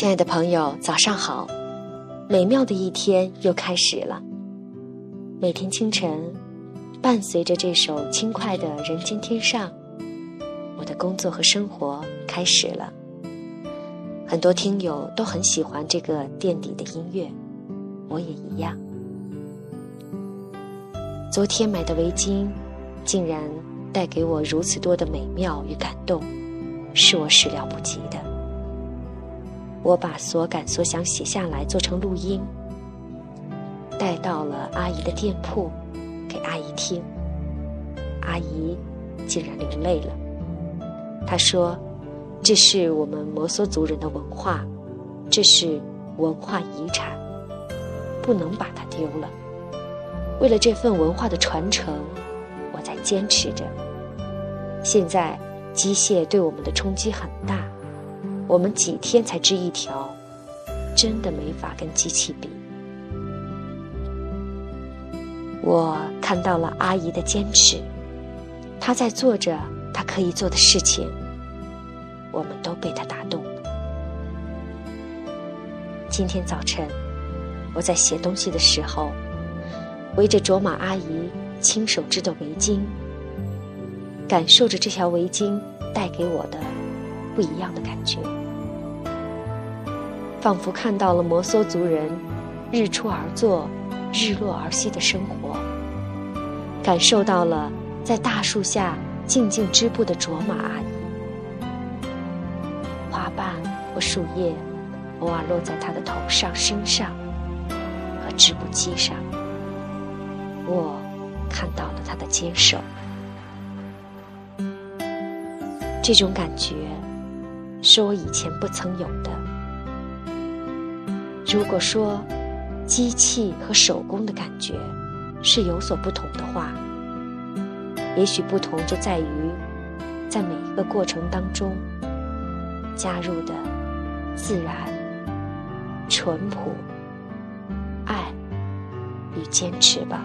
亲爱的朋友，早上好！美妙的一天又开始了。每天清晨，伴随着这首轻快的《人间天上》，我的工作和生活开始了。很多听友都很喜欢这个垫底的音乐，我也一样。昨天买的围巾，竟然带给我如此多的美妙与感动，是我始料不及的。我把所感所想写下来，做成录音，带到了阿姨的店铺，给阿姨听。阿姨竟然流泪了。她说：“这是我们摩梭族人的文化，这是文化遗产，不能把它丢了。为了这份文化的传承，我在坚持着。现在机械对我们的冲击很大。”我们几天才织一条，真的没法跟机器比。我看到了阿姨的坚持，她在做着她可以做的事情，我们都被她打动了。今天早晨，我在写东西的时候，围着卓玛阿姨亲手织的围巾，感受着这条围巾带给我的不一样的感觉。仿佛看到了摩梭族人日出而作、日落而息的生活，感受到了在大树下静静织布的卓玛阿姨，花瓣或树叶偶尔落在她的头上、身上和织布机上，我看到了她的坚守，这种感觉是我以前不曾有的。如果说机器和手工的感觉是有所不同的话，也许不同就在于在每一个过程当中加入的自然、淳朴、爱与坚持吧。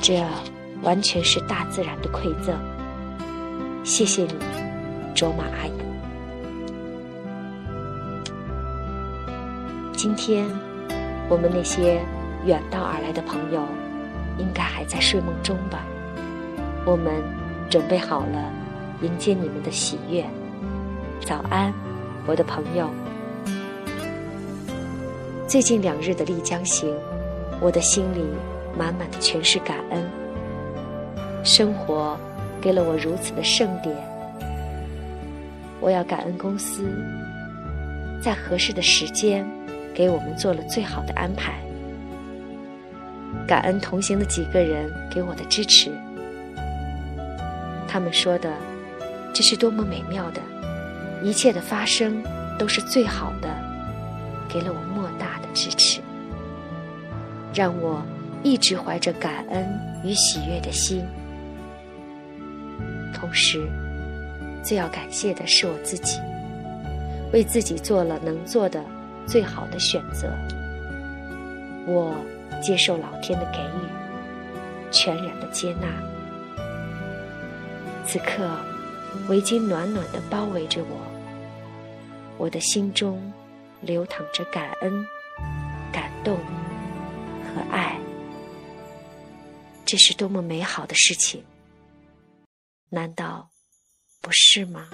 这完全是大自然的馈赠。谢谢你，卓玛阿姨。今天，我们那些远道而来的朋友，应该还在睡梦中吧？我们准备好了迎接你们的喜悦。早安，我的朋友。最近两日的丽江行，我的心里满满的全是感恩。生活给了我如此的盛典，我要感恩公司，在合适的时间。给我们做了最好的安排，感恩同行的几个人给我的支持。他们说的，这是多么美妙的，一切的发生都是最好的，给了我莫大的支持，让我一直怀着感恩与喜悦的心。同时，最要感谢的是我自己，为自己做了能做的。最好的选择，我接受老天的给予，全然的接纳。此刻，围巾暖暖的包围着我，我的心中流淌着感恩、感动和爱。这是多么美好的事情，难道不是吗？